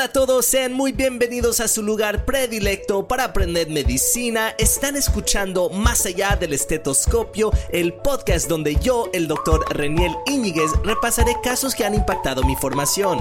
Hola a todos, sean muy bienvenidos a su lugar predilecto para aprender medicina. Están escuchando Más allá del estetoscopio, el podcast donde yo, el doctor Reniel Íñiguez, repasaré casos que han impactado mi formación.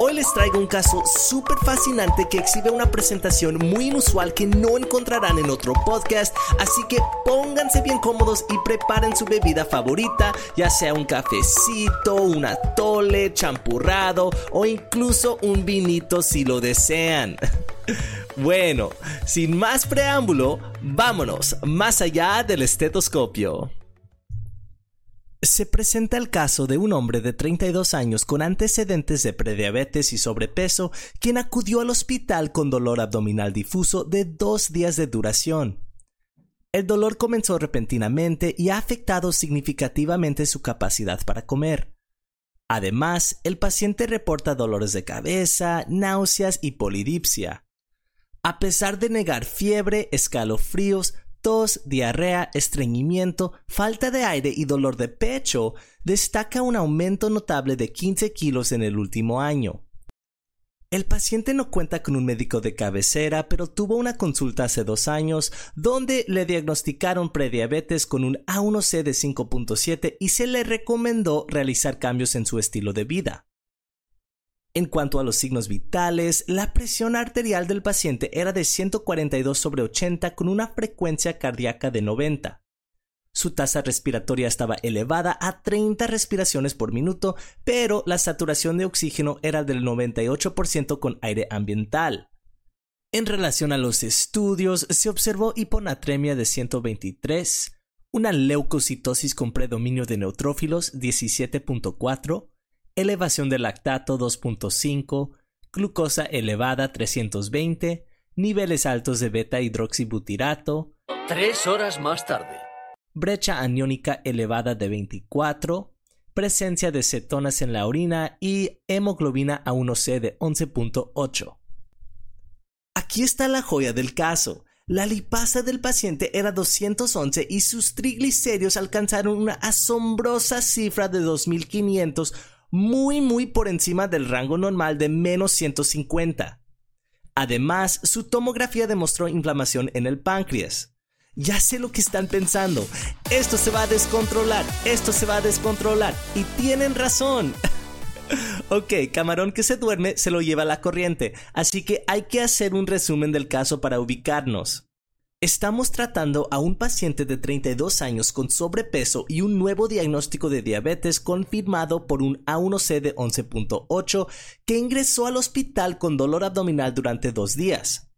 Hoy les traigo un caso súper fascinante que exhibe una presentación muy inusual que no encontrarán en otro podcast, así que pónganse bien cómodos y preparen su bebida favorita, ya sea un cafecito, un atole, champurrado o incluso un vinito si lo desean. Bueno, sin más preámbulo, vámonos más allá del estetoscopio. Se presenta el caso de un hombre de 32 años con antecedentes de prediabetes y sobrepeso, quien acudió al hospital con dolor abdominal difuso de dos días de duración. El dolor comenzó repentinamente y ha afectado significativamente su capacidad para comer. Además, el paciente reporta dolores de cabeza, náuseas y polidipsia. A pesar de negar fiebre, escalofríos, tos, diarrea, estreñimiento, falta de aire y dolor de pecho, destaca un aumento notable de 15 kilos en el último año. El paciente no cuenta con un médico de cabecera, pero tuvo una consulta hace dos años donde le diagnosticaron prediabetes con un A1C de 5.7 y se le recomendó realizar cambios en su estilo de vida. En cuanto a los signos vitales, la presión arterial del paciente era de 142 sobre 80 con una frecuencia cardíaca de 90. Su tasa respiratoria estaba elevada a 30 respiraciones por minuto, pero la saturación de oxígeno era del 98% con aire ambiental. En relación a los estudios, se observó hiponatremia de 123, una leucocitosis con predominio de neutrófilos 17.4, elevación de lactato 2.5, glucosa elevada 320, niveles altos de beta hidroxibutirato. Tres horas más tarde. Brecha aniónica elevada de 24, presencia de cetonas en la orina y hemoglobina A1C de 11.8. Aquí está la joya del caso. La lipasa del paciente era 211 y sus triglicéridos alcanzaron una asombrosa cifra de 2500 muy muy por encima del rango normal de menos 150. Además, su tomografía demostró inflamación en el páncreas. Ya sé lo que están pensando. Esto se va a descontrolar, esto se va a descontrolar. Y tienen razón. ok, camarón que se duerme se lo lleva la corriente, así que hay que hacer un resumen del caso para ubicarnos. Estamos tratando a un paciente de 32 años con sobrepeso y un nuevo diagnóstico de diabetes confirmado por un A1C de 11.8 que ingresó al hospital con dolor abdominal durante dos días.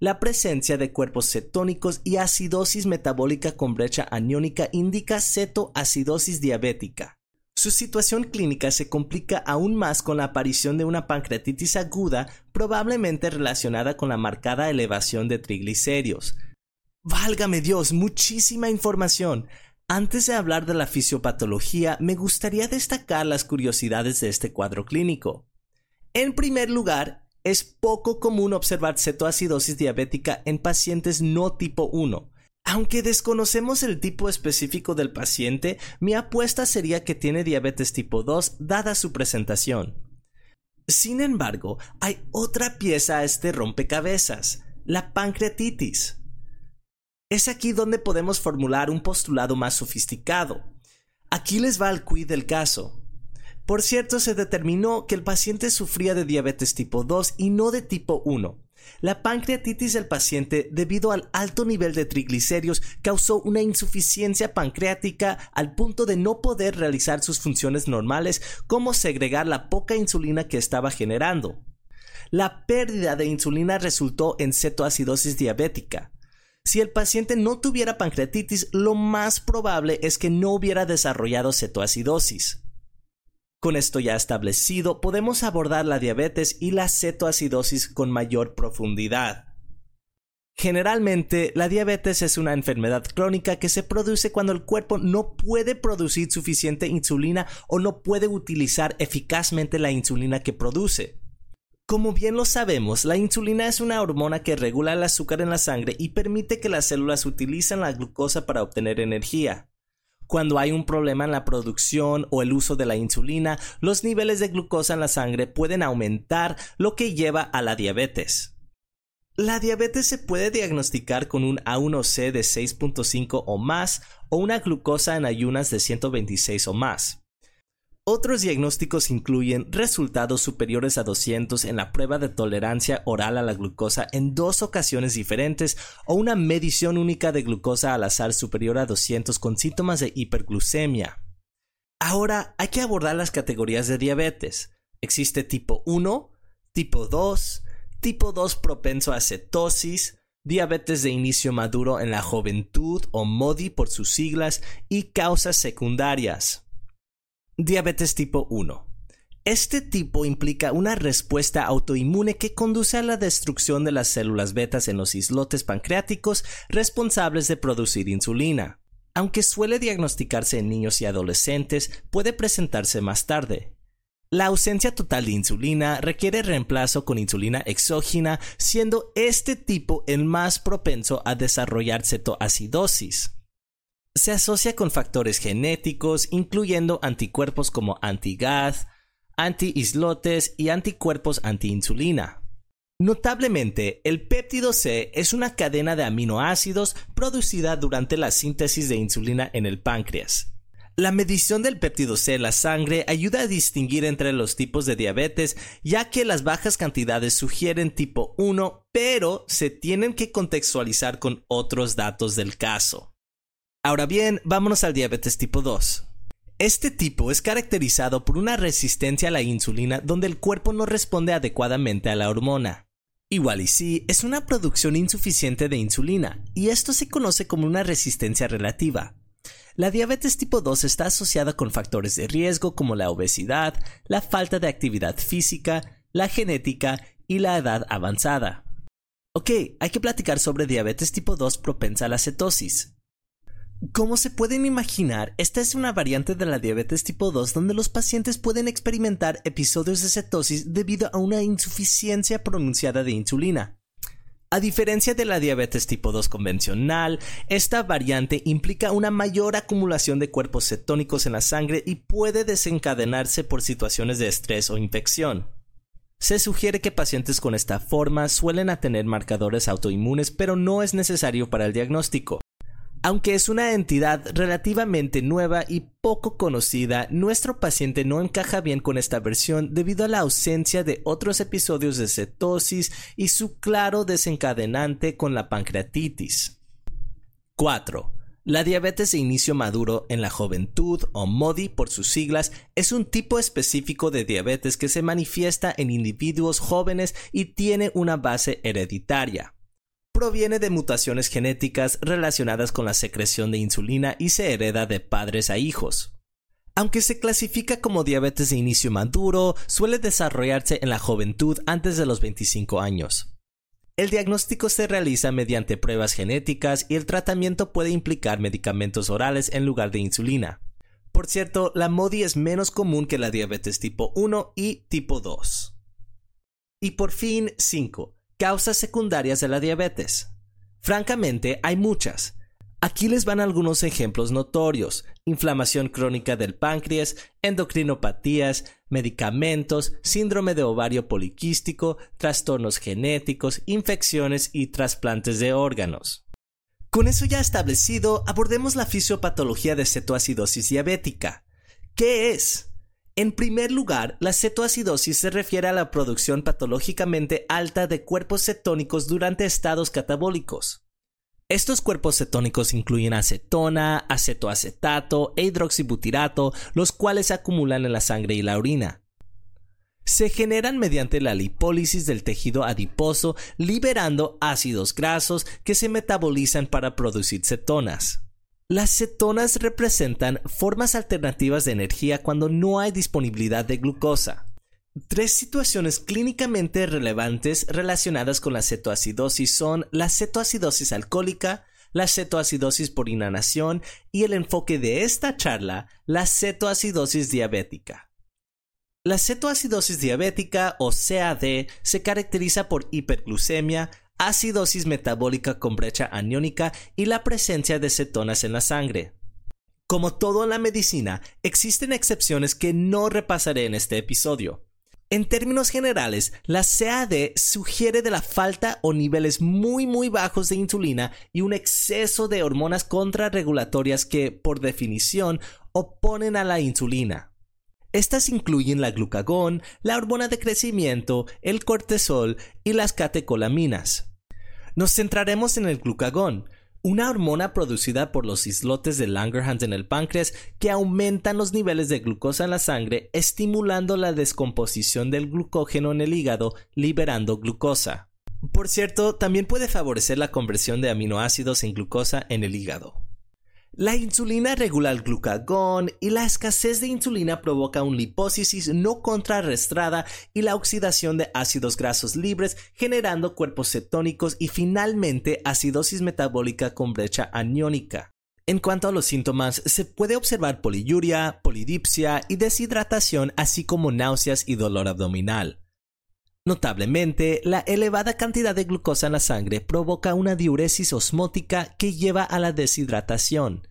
La presencia de cuerpos cetónicos y acidosis metabólica con brecha aniónica indica cetoacidosis diabética. Su situación clínica se complica aún más con la aparición de una pancreatitis aguda probablemente relacionada con la marcada elevación de triglicéridos. Válgame Dios, muchísima información. Antes de hablar de la fisiopatología, me gustaría destacar las curiosidades de este cuadro clínico. En primer lugar, es poco común observar cetoacidosis diabética en pacientes no tipo 1. Aunque desconocemos el tipo específico del paciente, mi apuesta sería que tiene diabetes tipo 2 dada su presentación. Sin embargo, hay otra pieza a este rompecabezas, la pancreatitis. Es aquí donde podemos formular un postulado más sofisticado. Aquí les va el quid del caso. Por cierto, se determinó que el paciente sufría de diabetes tipo 2 y no de tipo 1. La pancreatitis del paciente, debido al alto nivel de triglicéridos, causó una insuficiencia pancreática al punto de no poder realizar sus funciones normales como segregar la poca insulina que estaba generando. La pérdida de insulina resultó en cetoacidosis diabética. Si el paciente no tuviera pancreatitis, lo más probable es que no hubiera desarrollado cetoacidosis. Con esto ya establecido, podemos abordar la diabetes y la cetoacidosis con mayor profundidad. Generalmente, la diabetes es una enfermedad crónica que se produce cuando el cuerpo no puede producir suficiente insulina o no puede utilizar eficazmente la insulina que produce. Como bien lo sabemos, la insulina es una hormona que regula el azúcar en la sangre y permite que las células utilicen la glucosa para obtener energía. Cuando hay un problema en la producción o el uso de la insulina, los niveles de glucosa en la sangre pueden aumentar, lo que lleva a la diabetes. La diabetes se puede diagnosticar con un A1C de 6.5 o más o una glucosa en ayunas de 126 o más. Otros diagnósticos incluyen resultados superiores a 200 en la prueba de tolerancia oral a la glucosa en dos ocasiones diferentes o una medición única de glucosa al azar superior a 200 con síntomas de hiperglucemia. Ahora hay que abordar las categorías de diabetes. Existe tipo 1, tipo 2, tipo 2 propenso a cetosis, diabetes de inicio maduro en la juventud o MODI por sus siglas y causas secundarias. Diabetes tipo 1. Este tipo implica una respuesta autoinmune que conduce a la destrucción de las células betas en los islotes pancreáticos responsables de producir insulina. Aunque suele diagnosticarse en niños y adolescentes, puede presentarse más tarde. La ausencia total de insulina requiere reemplazo con insulina exógena, siendo este tipo el más propenso a desarrollar cetoacidosis se asocia con factores genéticos, incluyendo anticuerpos como anti-GAD, anti-islotes y anticuerpos anti-insulina. Notablemente, el péptido C es una cadena de aminoácidos producida durante la síntesis de insulina en el páncreas. La medición del péptido C en la sangre ayuda a distinguir entre los tipos de diabetes, ya que las bajas cantidades sugieren tipo 1, pero se tienen que contextualizar con otros datos del caso. Ahora bien, vámonos al diabetes tipo 2. Este tipo es caracterizado por una resistencia a la insulina donde el cuerpo no responde adecuadamente a la hormona. Igual y sí, es una producción insuficiente de insulina, y esto se conoce como una resistencia relativa. La diabetes tipo 2 está asociada con factores de riesgo como la obesidad, la falta de actividad física, la genética y la edad avanzada. Ok, hay que platicar sobre diabetes tipo 2 propensa a la cetosis. Como se pueden imaginar, esta es una variante de la diabetes tipo 2 donde los pacientes pueden experimentar episodios de cetosis debido a una insuficiencia pronunciada de insulina. A diferencia de la diabetes tipo 2 convencional, esta variante implica una mayor acumulación de cuerpos cetónicos en la sangre y puede desencadenarse por situaciones de estrés o infección. Se sugiere que pacientes con esta forma suelen tener marcadores autoinmunes, pero no es necesario para el diagnóstico. Aunque es una entidad relativamente nueva y poco conocida, nuestro paciente no encaja bien con esta versión debido a la ausencia de otros episodios de cetosis y su claro desencadenante con la pancreatitis. 4. La diabetes de inicio maduro en la juventud, o MODI por sus siglas, es un tipo específico de diabetes que se manifiesta en individuos jóvenes y tiene una base hereditaria proviene de mutaciones genéticas relacionadas con la secreción de insulina y se hereda de padres a hijos. Aunque se clasifica como diabetes de inicio maduro, suele desarrollarse en la juventud antes de los 25 años. El diagnóstico se realiza mediante pruebas genéticas y el tratamiento puede implicar medicamentos orales en lugar de insulina. Por cierto, la MODI es menos común que la diabetes tipo 1 y tipo 2. Y por fin 5. Causas secundarias de la diabetes. Francamente, hay muchas. Aquí les van algunos ejemplos notorios. Inflamación crónica del páncreas, endocrinopatías, medicamentos, síndrome de ovario poliquístico, trastornos genéticos, infecciones y trasplantes de órganos. Con eso ya establecido, abordemos la fisiopatología de cetoacidosis diabética. ¿Qué es? En primer lugar, la cetoacidosis se refiere a la producción patológicamente alta de cuerpos cetónicos durante estados catabólicos. Estos cuerpos cetónicos incluyen acetona, acetoacetato e hidroxibutirato, los cuales se acumulan en la sangre y la orina. Se generan mediante la lipólisis del tejido adiposo, liberando ácidos grasos que se metabolizan para producir cetonas. Las cetonas representan formas alternativas de energía cuando no hay disponibilidad de glucosa. Tres situaciones clínicamente relevantes relacionadas con la cetoacidosis son la cetoacidosis alcohólica, la cetoacidosis por inhalación y el enfoque de esta charla, la cetoacidosis diabética. La cetoacidosis diabética o CAD se caracteriza por hiperglucemia, acidosis metabólica con brecha aniónica y la presencia de cetonas en la sangre. Como todo en la medicina, existen excepciones que no repasaré en este episodio. En términos generales, la CAD sugiere de la falta o niveles muy muy bajos de insulina y un exceso de hormonas contrarregulatorias que, por definición, oponen a la insulina. Estas incluyen la glucagón, la hormona de crecimiento, el cortisol y las catecolaminas. Nos centraremos en el glucagón, una hormona producida por los islotes de Langerhans en el páncreas que aumentan los niveles de glucosa en la sangre, estimulando la descomposición del glucógeno en el hígado, liberando glucosa. Por cierto, también puede favorecer la conversión de aminoácidos en glucosa en el hígado. La insulina regula el glucagón y la escasez de insulina provoca un lipólisis no contrarrestada y la oxidación de ácidos grasos libres, generando cuerpos cetónicos y finalmente acidosis metabólica con brecha aniónica. En cuanto a los síntomas, se puede observar poliuria, polidipsia y deshidratación, así como náuseas y dolor abdominal. Notablemente, la elevada cantidad de glucosa en la sangre provoca una diuresis osmótica que lleva a la deshidratación.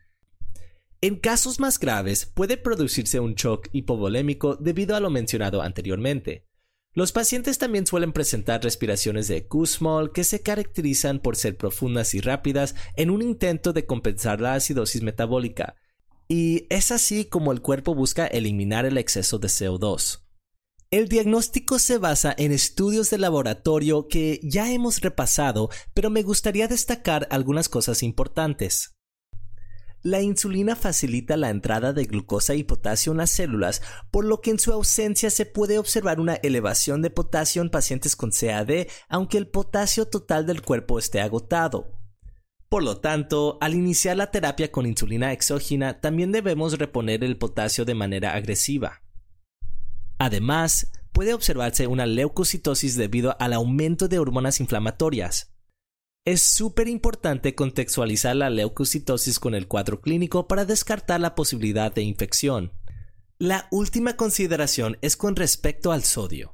En casos más graves puede producirse un shock hipovolémico debido a lo mencionado anteriormente. Los pacientes también suelen presentar respiraciones de Kussmaul que se caracterizan por ser profundas y rápidas en un intento de compensar la acidosis metabólica, y es así como el cuerpo busca eliminar el exceso de CO2. El diagnóstico se basa en estudios de laboratorio que ya hemos repasado, pero me gustaría destacar algunas cosas importantes. La insulina facilita la entrada de glucosa y potasio en las células, por lo que en su ausencia se puede observar una elevación de potasio en pacientes con CAD, aunque el potasio total del cuerpo esté agotado. Por lo tanto, al iniciar la terapia con insulina exógena, también debemos reponer el potasio de manera agresiva. Además, puede observarse una leucocitosis debido al aumento de hormonas inflamatorias. Es súper importante contextualizar la leucocitosis con el cuadro clínico para descartar la posibilidad de infección. La última consideración es con respecto al sodio.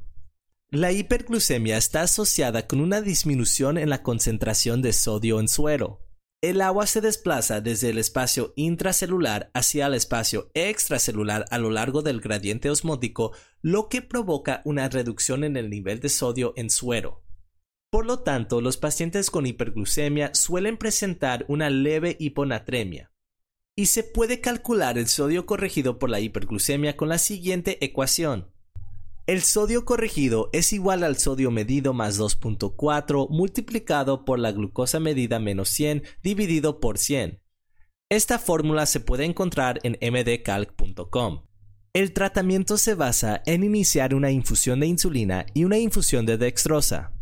La hiperglucemia está asociada con una disminución en la concentración de sodio en suero. El agua se desplaza desde el espacio intracelular hacia el espacio extracelular a lo largo del gradiente osmótico, lo que provoca una reducción en el nivel de sodio en suero. Por lo tanto, los pacientes con hiperglucemia suelen presentar una leve hiponatremia. Y se puede calcular el sodio corregido por la hiperglucemia con la siguiente ecuación. El sodio corregido es igual al sodio medido más 2.4 multiplicado por la glucosa medida menos 100 dividido por 100. Esta fórmula se puede encontrar en mdcalc.com. El tratamiento se basa en iniciar una infusión de insulina y una infusión de dextrosa.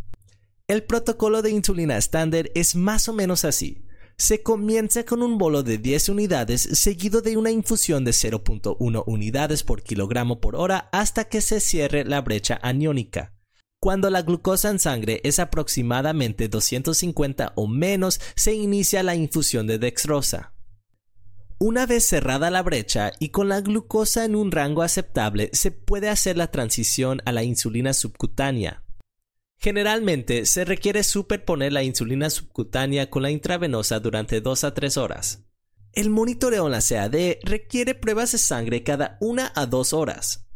El protocolo de insulina estándar es más o menos así se comienza con un bolo de 10 unidades seguido de una infusión de 0.1 unidades por kilogramo por hora hasta que se cierre la brecha aniónica. Cuando la glucosa en sangre es aproximadamente 250 o menos, se inicia la infusión de dextrosa. Una vez cerrada la brecha y con la glucosa en un rango aceptable, se puede hacer la transición a la insulina subcutánea. Generalmente se requiere superponer la insulina subcutánea con la intravenosa durante 2 a 3 horas. El monitoreo en la CAD requiere pruebas de sangre cada 1 a 2 horas.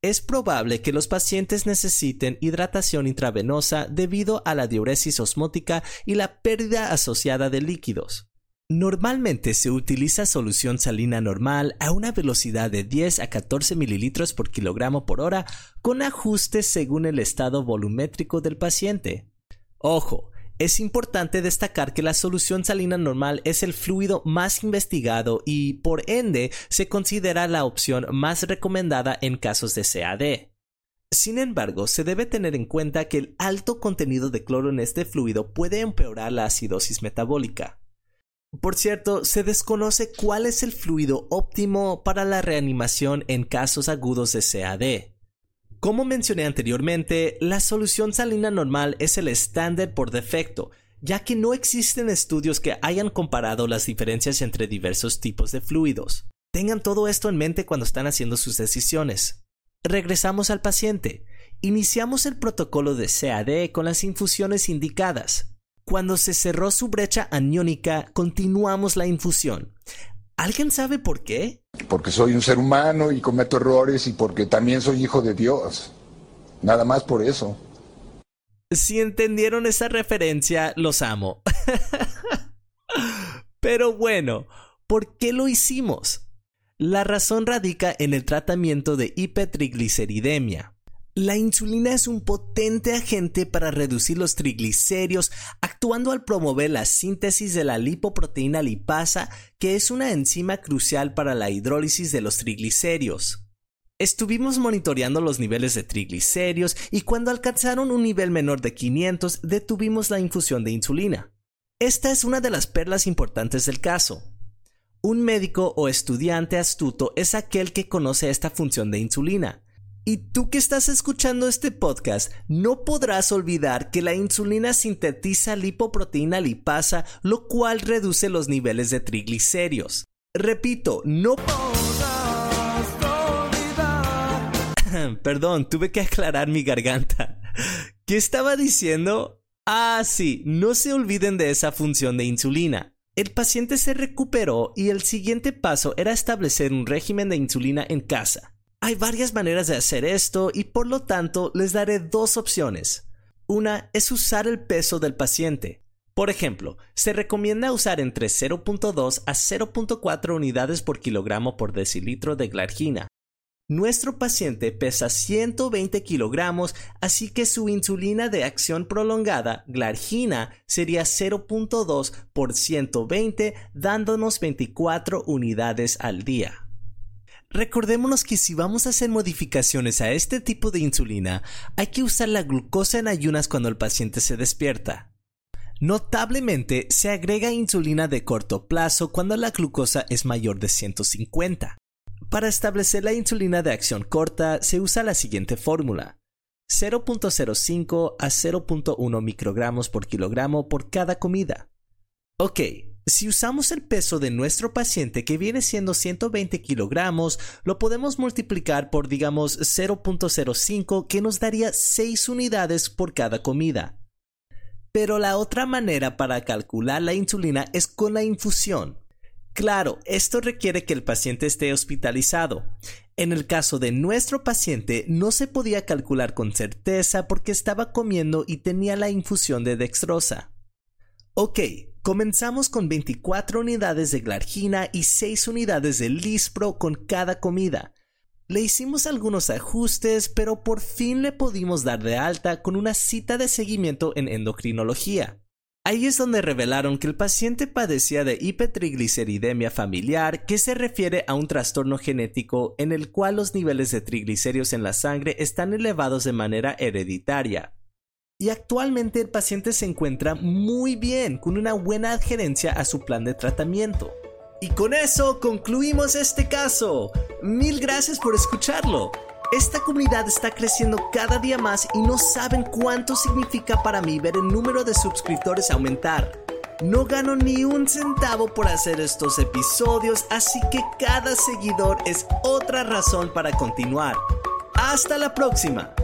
Es probable que los pacientes necesiten hidratación intravenosa debido a la diuresis osmótica y la pérdida asociada de líquidos. Normalmente se utiliza solución salina normal a una velocidad de 10 a 14 mililitros por kilogramo por hora con ajustes según el estado volumétrico del paciente. Ojo, es importante destacar que la solución salina normal es el fluido más investigado y, por ende, se considera la opción más recomendada en casos de CAD. Sin embargo, se debe tener en cuenta que el alto contenido de cloro en este fluido puede empeorar la acidosis metabólica. Por cierto, se desconoce cuál es el fluido óptimo para la reanimación en casos agudos de CAD. Como mencioné anteriormente, la solución salina normal es el estándar por defecto, ya que no existen estudios que hayan comparado las diferencias entre diversos tipos de fluidos. Tengan todo esto en mente cuando están haciendo sus decisiones. Regresamos al paciente. Iniciamos el protocolo de CAD con las infusiones indicadas. Cuando se cerró su brecha aniónica, continuamos la infusión. ¿Alguien sabe por qué? Porque soy un ser humano y cometo errores y porque también soy hijo de Dios. Nada más por eso. Si entendieron esa referencia, los amo. Pero bueno, ¿por qué lo hicimos? La razón radica en el tratamiento de hipertrigliceridemia. La insulina es un potente agente para reducir los triglicéridos, actuando al promover la síntesis de la lipoproteína lipasa, que es una enzima crucial para la hidrólisis de los triglicéridos. Estuvimos monitoreando los niveles de triglicéridos y cuando alcanzaron un nivel menor de 500 detuvimos la infusión de insulina. Esta es una de las perlas importantes del caso. Un médico o estudiante astuto es aquel que conoce esta función de insulina y tú que estás escuchando este podcast, no podrás olvidar que la insulina sintetiza lipoproteína lipasa, lo cual reduce los niveles de triglicéridos. Repito, no podrás olvidar. Perdón, tuve que aclarar mi garganta. ¿Qué estaba diciendo? Ah, sí, no se olviden de esa función de insulina. El paciente se recuperó y el siguiente paso era establecer un régimen de insulina en casa. Hay varias maneras de hacer esto y por lo tanto les daré dos opciones. Una es usar el peso del paciente. Por ejemplo, se recomienda usar entre 0.2 a 0.4 unidades por kilogramo por decilitro de glargina. Nuestro paciente pesa 120 kilogramos, así que su insulina de acción prolongada, glargina, sería 0.2 por 120, dándonos 24 unidades al día. Recordémonos que si vamos a hacer modificaciones a este tipo de insulina, hay que usar la glucosa en ayunas cuando el paciente se despierta. Notablemente, se agrega insulina de corto plazo cuando la glucosa es mayor de 150. Para establecer la insulina de acción corta, se usa la siguiente fórmula. 0.05 a 0.1 microgramos por kilogramo por cada comida. Ok, si usamos el peso de nuestro paciente que viene siendo 120 kilogramos, lo podemos multiplicar por digamos 0.05 que nos daría 6 unidades por cada comida. Pero la otra manera para calcular la insulina es con la infusión. Claro, esto requiere que el paciente esté hospitalizado. En el caso de nuestro paciente no se podía calcular con certeza porque estaba comiendo y tenía la infusión de dextrosa. Ok, Comenzamos con 24 unidades de glargina y 6 unidades de lispro con cada comida. Le hicimos algunos ajustes, pero por fin le pudimos dar de alta con una cita de seguimiento en endocrinología. Ahí es donde revelaron que el paciente padecía de hipertrigliceridemia familiar, que se refiere a un trastorno genético en el cual los niveles de triglicéridos en la sangre están elevados de manera hereditaria y actualmente el paciente se encuentra muy bien, con una buena adherencia a su plan de tratamiento. Y con eso concluimos este caso. Mil gracias por escucharlo. Esta comunidad está creciendo cada día más y no saben cuánto significa para mí ver el número de suscriptores aumentar. No gano ni un centavo por hacer estos episodios, así que cada seguidor es otra razón para continuar. Hasta la próxima.